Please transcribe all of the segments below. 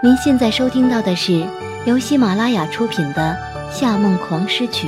您现在收听到的是由喜马拉雅出品的《夏梦狂诗曲》，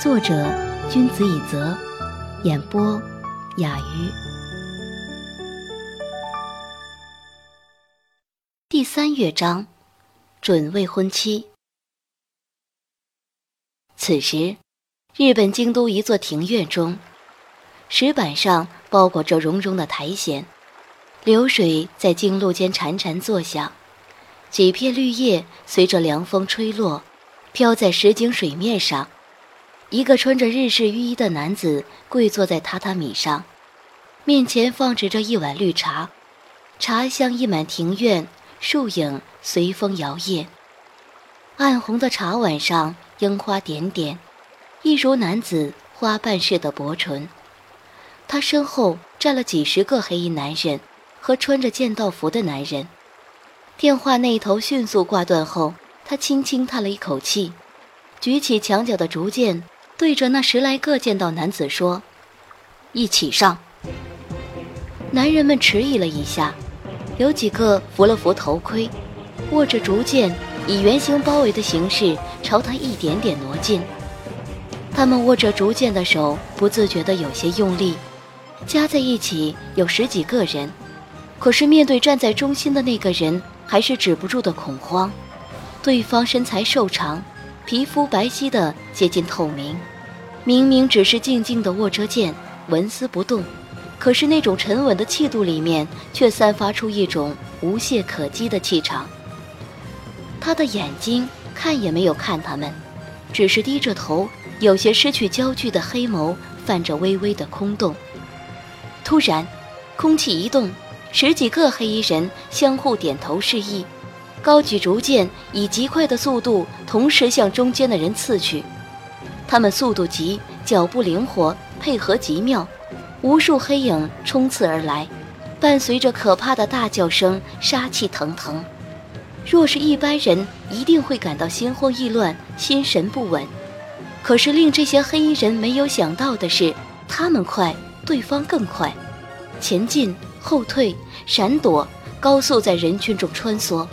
作者君子以泽，演播雅鱼。第三乐章，准未婚妻。此时，日本京都一座庭院中，石板上包裹着绒绒的苔藓，流水在经路间潺潺作响。几片绿叶随着凉风吹落，飘在石井水面上。一个穿着日式浴衣的男子跪坐在榻榻米上，面前放置着一碗绿茶，茶香溢满庭院，树影随风摇曳。暗红的茶碗上樱花点点，一如男子花瓣似的薄唇。他身后站了几十个黑衣男人和穿着剑道服的男人。电话那头迅速挂断后，他轻轻叹了一口气，举起墙角的竹剑，对着那十来个剑道男子说：“一起上。”男人们迟疑了一下，有几个扶了扶头盔，握着竹剑，以圆形包围的形式朝他一点点挪近。他们握着竹剑的手不自觉地有些用力，加在一起有十几个人，可是面对站在中心的那个人。还是止不住的恐慌。对方身材瘦长，皮肤白皙的接近透明，明明只是静静的握着剑，纹丝不动，可是那种沉稳的气度里面，却散发出一种无懈可击的气场。他的眼睛看也没有看他们，只是低着头，有些失去焦距的黑眸泛着微微的空洞。突然，空气一动。十几个黑衣人相互点头示意，高举竹剑，以极快的速度同时向中间的人刺去。他们速度急，脚步灵活，配合极妙，无数黑影冲刺而来，伴随着可怕的大叫声，杀气腾腾。若是一般人，一定会感到心慌意乱，心神不稳。可是令这些黑衣人没有想到的是，他们快，对方更快，前进。后退、闪躲，高速在人群中穿梭，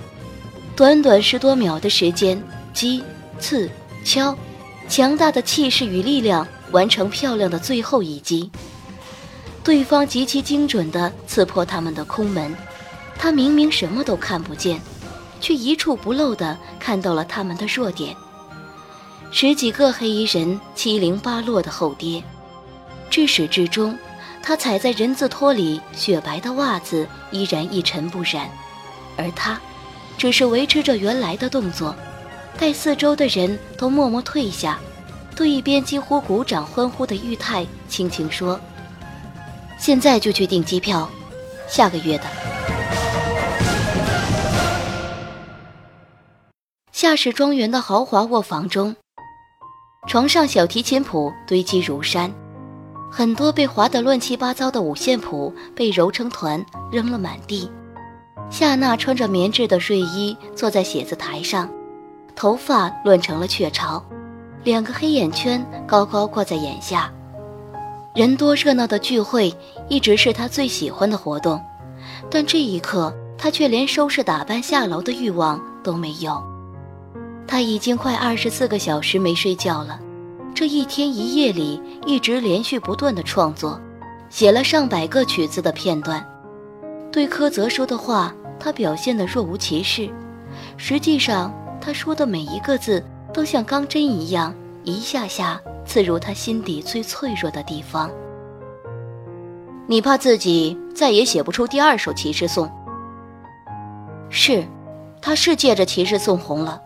短短十多秒的时间，击、刺、敲，强大的气势与力量完成漂亮的最后一击。对方极其精准地刺破他们的空门，他明明什么都看不见，却一处不漏地看到了他们的弱点。十几个黑衣人七零八落的后跌，至始至终。他踩在人字拖里，雪白的袜子依然一尘不染，而他，只是维持着原来的动作，待四周的人都默默退下，对一边几乎鼓掌欢呼的玉泰轻轻说：“现在就去订机票，下个月的。”夏氏庄园的豪华卧房中，床上小提琴谱堆积如山。很多被划得乱七八糟的五线谱被揉成团扔了满地。夏娜穿着棉质的睡衣坐在写字台上，头发乱成了雀巢，两个黑眼圈高高挂在眼下。人多热闹的聚会一直是她最喜欢的活动，但这一刻她却连收拾打扮下楼的欲望都没有。她已经快二十四个小时没睡觉了。这一天一夜里，一直连续不断的创作，写了上百个曲子的片段。对柯泽说的话，他表现得若无其事。实际上，他说的每一个字都像钢针一样，一下下刺入他心底最脆弱的地方。你怕自己再也写不出第二首《骑士颂》？是，他是借着《骑士颂》红了。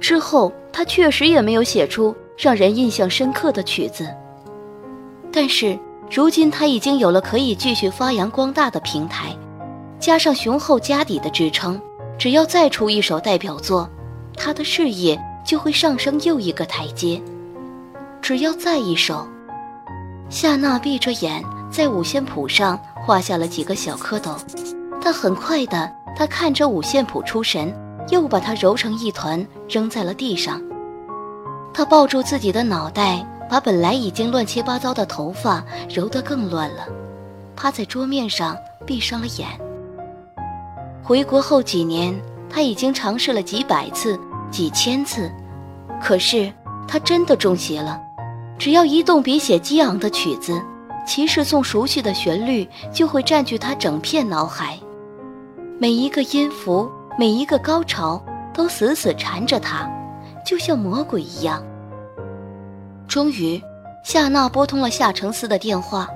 之后，他确实也没有写出。让人印象深刻的曲子，但是如今他已经有了可以继续发扬光大的平台，加上雄厚家底的支撑，只要再出一首代表作，他的事业就会上升又一个台阶。只要再一首，夏娜闭着眼，在五线谱上画下了几个小蝌蚪，但很快的，他看着五线谱出神，又把它揉成一团扔在了地上。他抱住自己的脑袋，把本来已经乱七八糟的头发揉得更乱了，趴在桌面上闭上了眼。回国后几年，他已经尝试了几百次、几千次，可是他真的中邪了。只要一动笔写激昂的曲子，骑士颂熟悉的旋律就会占据他整片脑海，每一个音符、每一个高潮都死死缠着他，就像魔鬼一样。终于，夏娜拨通了夏承思的电话。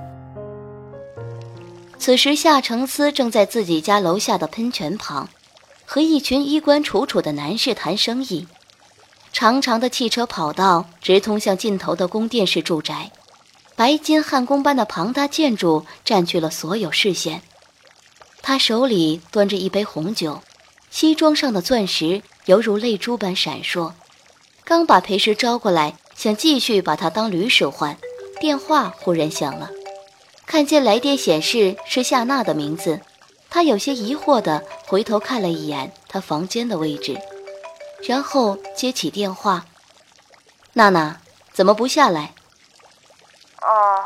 此时，夏承思正在自己家楼下的喷泉旁。和一群衣冠楚楚的男士谈生意，长长的汽车跑道直通向尽头的宫殿式住宅，白金汉宫般的庞大建筑占据了所有视线。他手里端着一杯红酒，西装上的钻石犹如泪珠般闪烁。刚把裴石招过来，想继续把他当驴使唤，电话忽然响了，看见来电显示是夏娜的名字。他有些疑惑地回头看了一眼他房间的位置，然后接起电话：“娜娜，怎么不下来？”“哦，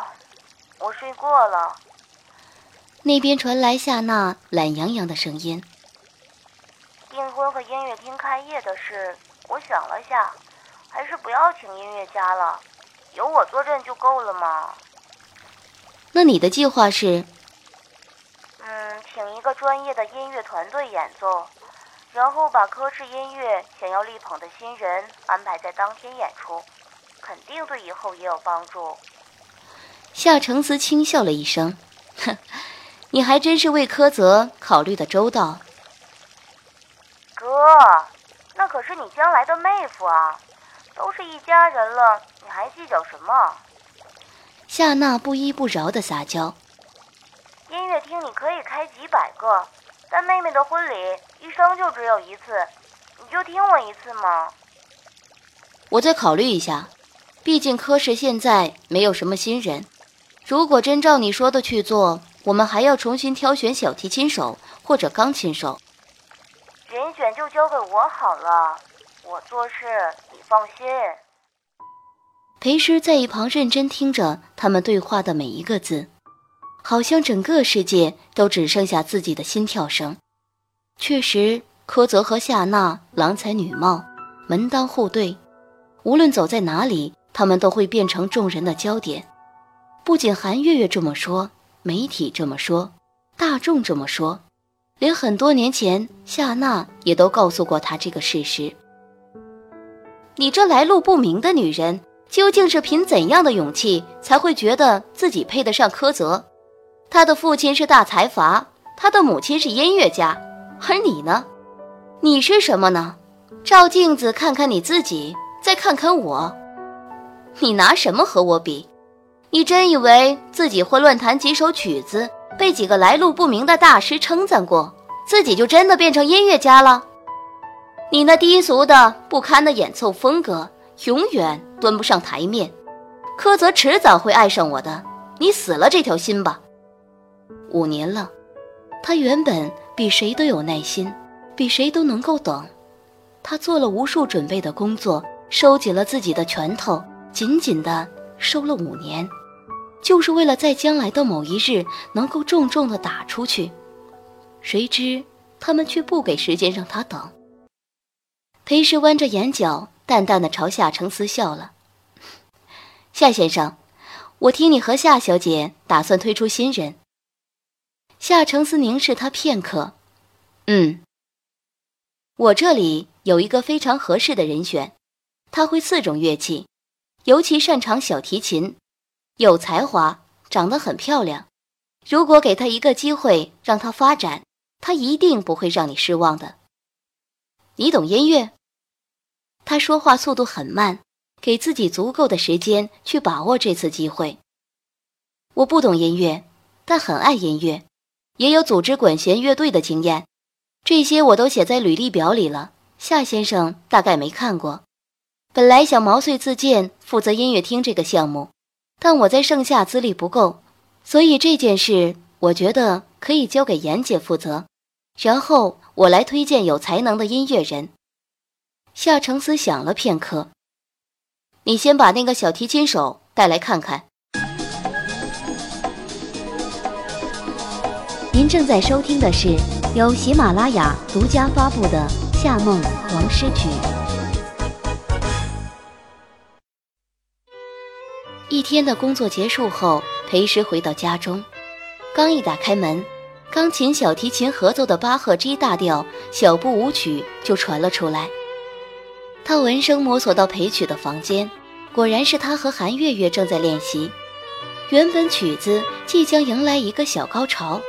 我睡过了。”那边传来夏娜懒洋洋的声音。“订婚和音乐厅开业的事，我想了下，还是不要请音乐家了，有我坐镇就够了嘛。”“那你的计划是？”嗯请一个专业的音乐团队演奏，然后把科室音乐想要力捧的新人安排在当天演出，肯定对以后也有帮助。夏承思轻笑了一声：“哼，你还真是为柯泽考虑的周到。”哥，那可是你将来的妹夫啊，都是一家人了，你还计较什么？夏娜不依不饶的撒娇。音乐厅你可以开几百个，但妹妹的婚礼一生就只有一次，你就听我一次嘛？我再考虑一下，毕竟科室现在没有什么新人。如果真照你说的去做，我们还要重新挑选小提琴手或者钢琴手。人选就交给我好了，我做事你放心。裴师在一旁认真听着他们对话的每一个字。好像整个世界都只剩下自己的心跳声。确实，柯泽和夏娜郎才女貌，门当户对，无论走在哪里，他们都会变成众人的焦点。不仅韩月月这么说，媒体这么说，大众这么说，连很多年前夏娜也都告诉过他这个事实。你这来路不明的女人，究竟是凭怎样的勇气才会觉得自己配得上柯泽？他的父亲是大财阀，他的母亲是音乐家，而你呢？你是什么呢？照镜子看看你自己，再看看我，你拿什么和我比？你真以为自己会乱弹几首曲子，被几个来路不明的大师称赞过，自己就真的变成音乐家了？你那低俗的不堪的演奏风格，永远端不上台面。柯泽迟早会爱上我的，你死了这条心吧。五年了，他原本比谁都有耐心，比谁都能够等。他做了无数准备的工作，收紧了自己的拳头，紧紧的收了五年，就是为了在将来的某一日能够重重的打出去。谁知他们却不给时间让他等。裴氏弯着眼角，淡淡的朝夏承思笑了：“夏先生，我听你和夏小姐打算推出新人。”夏承思凝视他片刻，嗯，我这里有一个非常合适的人选，他会四种乐器，尤其擅长小提琴，有才华，长得很漂亮。如果给他一个机会让他发展，他一定不会让你失望的。你懂音乐？他说话速度很慢，给自己足够的时间去把握这次机会。我不懂音乐，但很爱音乐。也有组织管弦乐队的经验，这些我都写在履历表里了。夏先生大概没看过。本来想毛遂自荐负责音乐厅这个项目，但我在盛夏资历不够，所以这件事我觉得可以交给严姐负责，然后我来推荐有才能的音乐人。夏承思想了片刻，你先把那个小提琴手带来看看。您正在收听的是由喜马拉雅独家发布的。夏梦王诗曲。一天的工作结束后，裴石回到家中，刚一打开门，钢琴、小提琴合奏的巴赫 G 大调小步舞曲就传了出来。他闻声摸索到裴曲的房间，果然是他和韩月月正在练习。原本曲子即将迎来一个小高潮，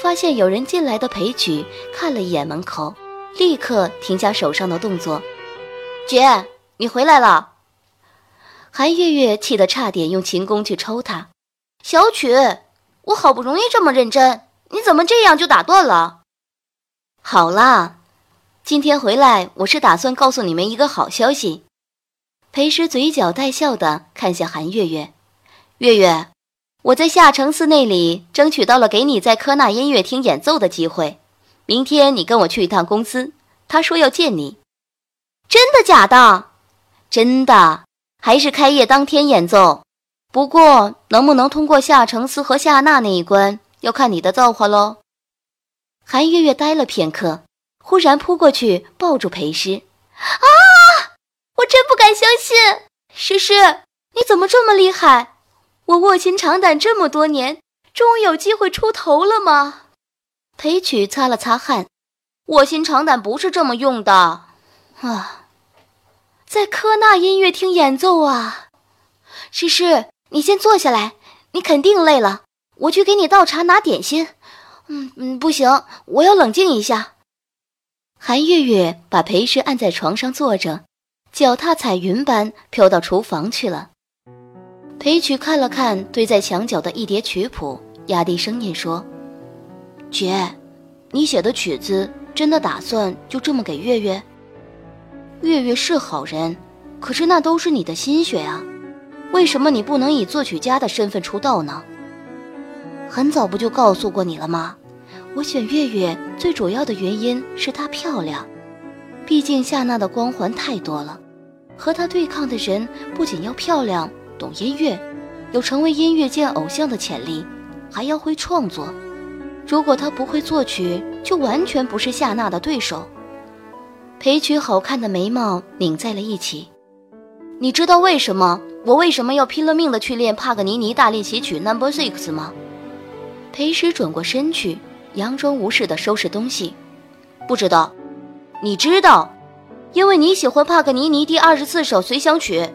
发现有人进来的裴曲看了一眼门口，立刻停下手上的动作。姐，你回来了。韩月月气得差点用琴弓去抽他。小曲，我好不容易这么认真，你怎么这样就打断了？好啦，今天回来我是打算告诉你们一个好消息。裴师嘴角带笑的看向韩月月，月月，我在夏承思那里争取到了给你在科纳音乐厅演奏的机会。明天你跟我去一趟公司，他说要见你。真的假的？真的。还是开业当天演奏，不过能不能通过夏承思和夏娜那一关，要看你的造化喽。韩月月呆了片刻，忽然扑过去抱住裴诗。啊！我真不敢相信，诗诗，你怎么这么厉害？我卧薪尝胆这么多年，终于有机会出头了吗？裴曲擦了擦汗，卧薪尝胆不是这么用的啊。在科纳音乐厅演奏啊，诗诗，你先坐下来，你肯定累了，我去给你倒茶拿点心。嗯嗯，不行，我要冷静一下。韩月月把裴诗按在床上坐着，脚踏彩云般飘到厨房去了。裴曲看了看堆在墙角的一叠曲谱，压低声音说：“姐，你写的曲子真的打算就这么给月月？”月月是好人，可是那都是你的心血啊！为什么你不能以作曲家的身份出道呢？很早不就告诉过你了吗？我选月月最主要的原因是她漂亮，毕竟夏娜的光环太多了。和她对抗的人不仅要漂亮、懂音乐，有成为音乐界偶像的潜力，还要会创作。如果她不会作曲，就完全不是夏娜的对手。裴曲好看的眉毛拧在了一起。你知道为什么我为什么要拼了命的去练帕格尼尼大练习曲 Number Six 吗？裴时转过身去，佯装无事的收拾东西。不知道，你知道，因为你喜欢帕格尼尼第二十四首随想曲。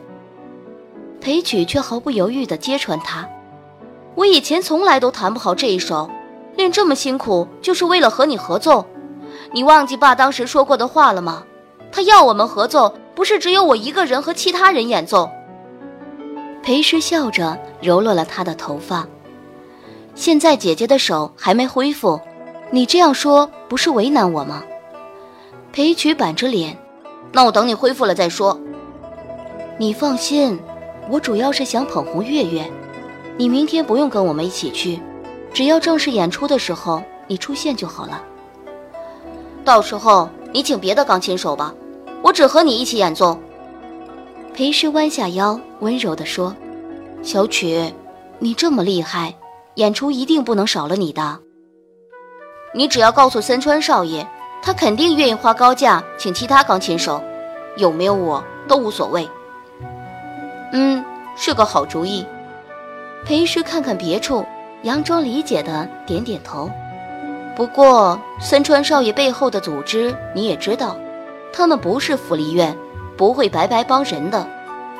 裴曲却毫不犹豫地揭穿他：“我以前从来都弹不好这一首，练这么辛苦就是为了和你合奏。”你忘记爸当时说过的话了吗？他要我们合奏，不是只有我一个人和其他人演奏。裴诗笑着揉落了他的头发。现在姐姐的手还没恢复，你这样说不是为难我吗？裴曲板着脸，那我等你恢复了再说。你放心，我主要是想捧红月月。你明天不用跟我们一起去，只要正式演出的时候你出现就好了。到时候你请别的钢琴手吧，我只和你一起演奏。裴诗弯下腰，温柔地说：“小曲，你这么厉害，演出一定不能少了你的。你只要告诉森川少爷，他肯定愿意花高价请其他钢琴手，有没有我都无所谓。”嗯，是个好主意。裴诗看看别处，佯装理解的点点头。不过，森川少爷背后的组织你也知道，他们不是福利院，不会白白帮人的，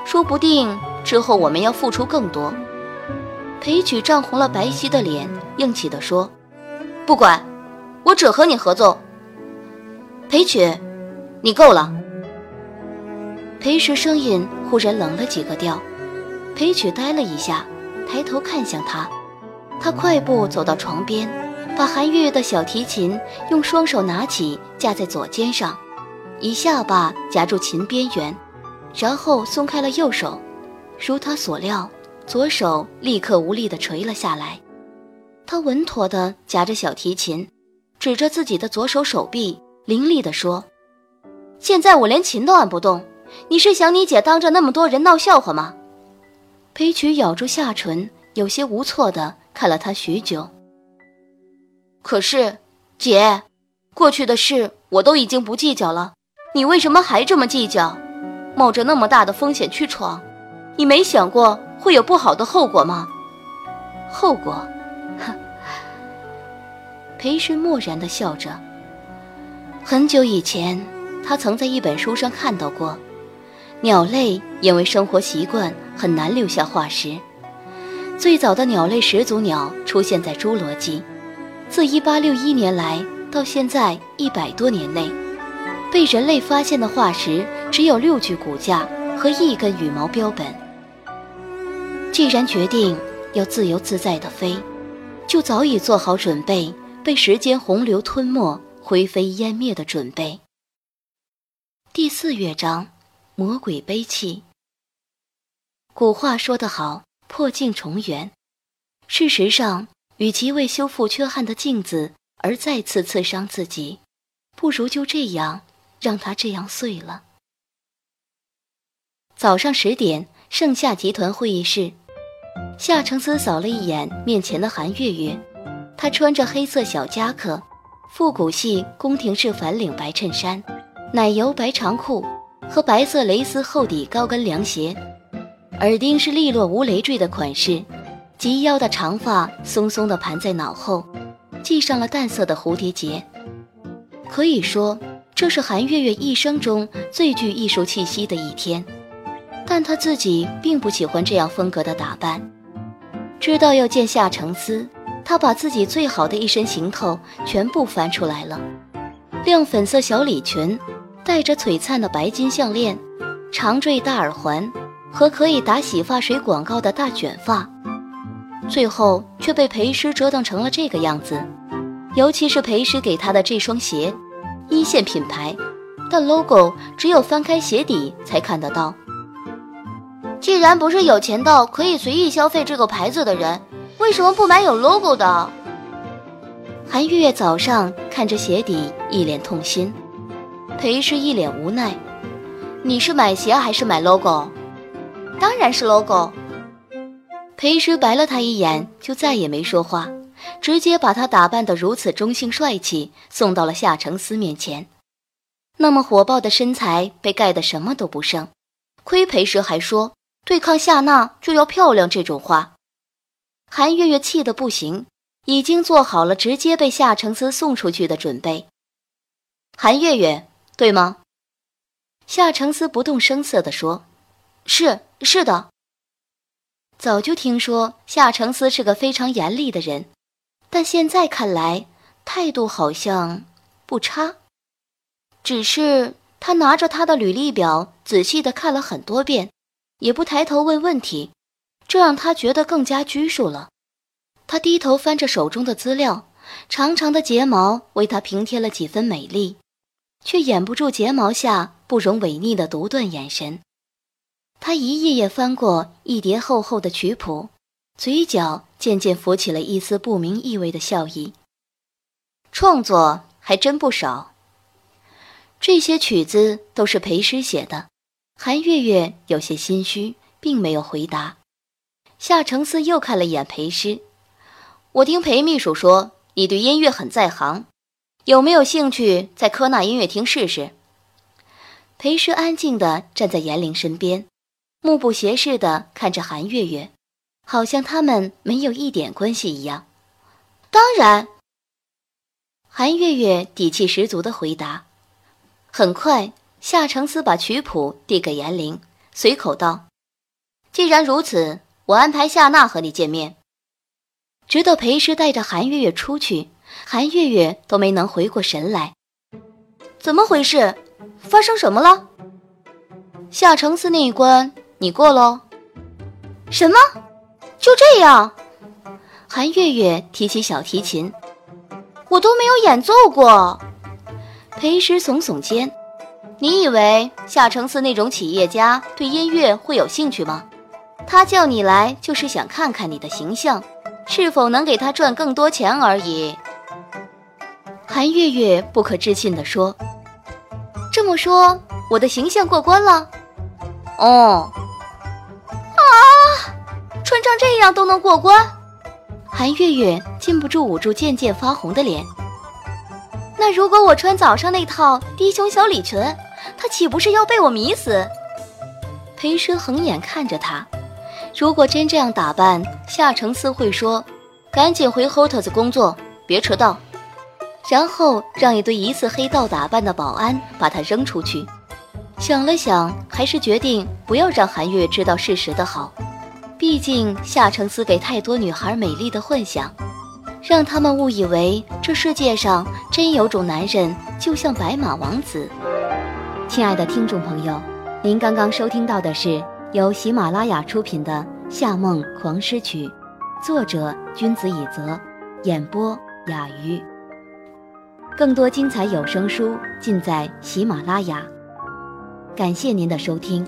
说不定之后我们要付出更多。裴曲涨红了白皙的脸，硬气地说：“不管，我只和你合作。”裴曲，你够了。裴时声音忽然冷了几个调，裴曲呆了一下，抬头看向他，他快步走到床边。把韩月月的小提琴用双手拿起，架在左肩上，一下巴夹住琴边缘，然后松开了右手，如他所料，左手立刻无力地垂了下来。他稳妥地夹着小提琴，指着自己的左手手臂，凌厉地说：“现在我连琴都按不动，你是想你姐当着那么多人闹笑话吗？”裴曲咬住下唇，有些无措地看了他许久。可是，姐，过去的事我都已经不计较了。你为什么还这么计较？冒着那么大的风险去闯，你没想过会有不好的后果吗？后果？哼！裴师漠然地笑着。很久以前，他曾在一本书上看到过，鸟类因为生活习惯很难留下化石。最早的鸟类始祖鸟出现在侏罗纪，自1861年来到现在一百多年内。被人类发现的化石只有六具骨架和一根羽毛标本。既然决定要自由自在地飞，就早已做好准备被时间洪流吞没、灰飞烟灭的准备。第四乐章，魔鬼悲泣。古话说得好，破镜重圆。事实上，与其为修复缺憾的镜子而再次刺伤自己，不如就这样。让它这样碎了。早上十点，盛夏集团会议室，夏承思扫了一眼面前的韩月月，她穿着黑色小夹克，复古系宫廷式反领白衬衫，奶油白长裤和白色蕾丝厚底高跟凉鞋，耳钉是利落无累赘的款式，及腰的长发松松的盘在脑后，系上了淡色的蝴蝶结，可以说。这是韩月月一生中最具艺术气息的一天，但她自己并不喜欢这样风格的打扮。知道要见夏承思，她把自己最好的一身行头全部翻出来了：亮粉色小礼裙，带着璀璨的白金项链，长坠大耳环和可以打洗发水广告的大卷发，最后却被裴师折腾成了这个样子。尤其是裴师给她的这双鞋。一线品牌，但 logo 只有翻开鞋底才看得到。既然不是有钱到可以随意消费这个牌子的人，为什么不买有 logo 的？韩月月早上看着鞋底，一脸痛心。裴氏一脸无奈：“你是买鞋还是买 logo？当然是 logo。”裴师白了他一眼，就再也没说话。直接把他打扮得如此中性帅气，送到了夏承思面前。那么火爆的身材被盖得什么都不剩。亏裴时还说对抗夏娜就要漂亮这种话。韩月月气得不行，已经做好了直接被夏承思送出去的准备。韩月月，对吗？夏承思不动声色地说：“是，是的。”早就听说夏承思是个非常严厉的人。但现在看来，态度好像不差。只是他拿着他的履历表仔细的看了很多遍，也不抬头问问题，这让他觉得更加拘束了。他低头翻着手中的资料，长长的睫毛为他平添了几分美丽，却掩不住睫毛下不容违逆的独断眼神。他一页页翻过一叠厚厚的曲谱。嘴角渐渐浮起了一丝不明意味的笑意。创作还真不少。这些曲子都是裴师写的。韩月月有些心虚，并没有回答。夏承思又看了一眼裴师，我听裴秘书说你对音乐很在行，有没有兴趣在科纳音乐厅试试？裴师安静地站在严玲身边，目不斜视地看着韩月月。好像他们没有一点关系一样。当然，韩月月底气十足的回答。很快，夏承思把曲谱递给严玲，随口道：“既然如此，我安排夏娜和你见面。”直到裴师带着韩月月出去，韩月月都没能回过神来。怎么回事？发生什么了？夏承思那一关你过喽？什么？就这样，韩月月提起小提琴，我都没有演奏过。裴师耸耸肩，你以为夏承思那种企业家对音乐会有兴趣吗？他叫你来就是想看看你的形象，是否能给他赚更多钱而已。韩月月不可置信地说：“这么说，我的形象过关了？”哦。啊穿成这样都能过关，韩月月禁不住捂住渐渐发红的脸。那如果我穿早上那套低胸小礼裙，他岂不是要被我迷死？裴奢横眼看着他，如果真这样打扮，夏承思会说：“赶紧回 Hotels 工作，别迟到。”然后让一堆疑似黑道打扮的保安把他扔出去。想了想，还是决定不要让韩月知道事实的好。毕竟夏承思给太多女孩美丽的幻想，让他们误以为这世界上真有种男人，就像白马王子。亲爱的听众朋友，您刚刚收听到的是由喜马拉雅出品的《夏梦狂诗曲》，作者君子以泽，演播雅鱼。更多精彩有声书尽在喜马拉雅。感谢您的收听。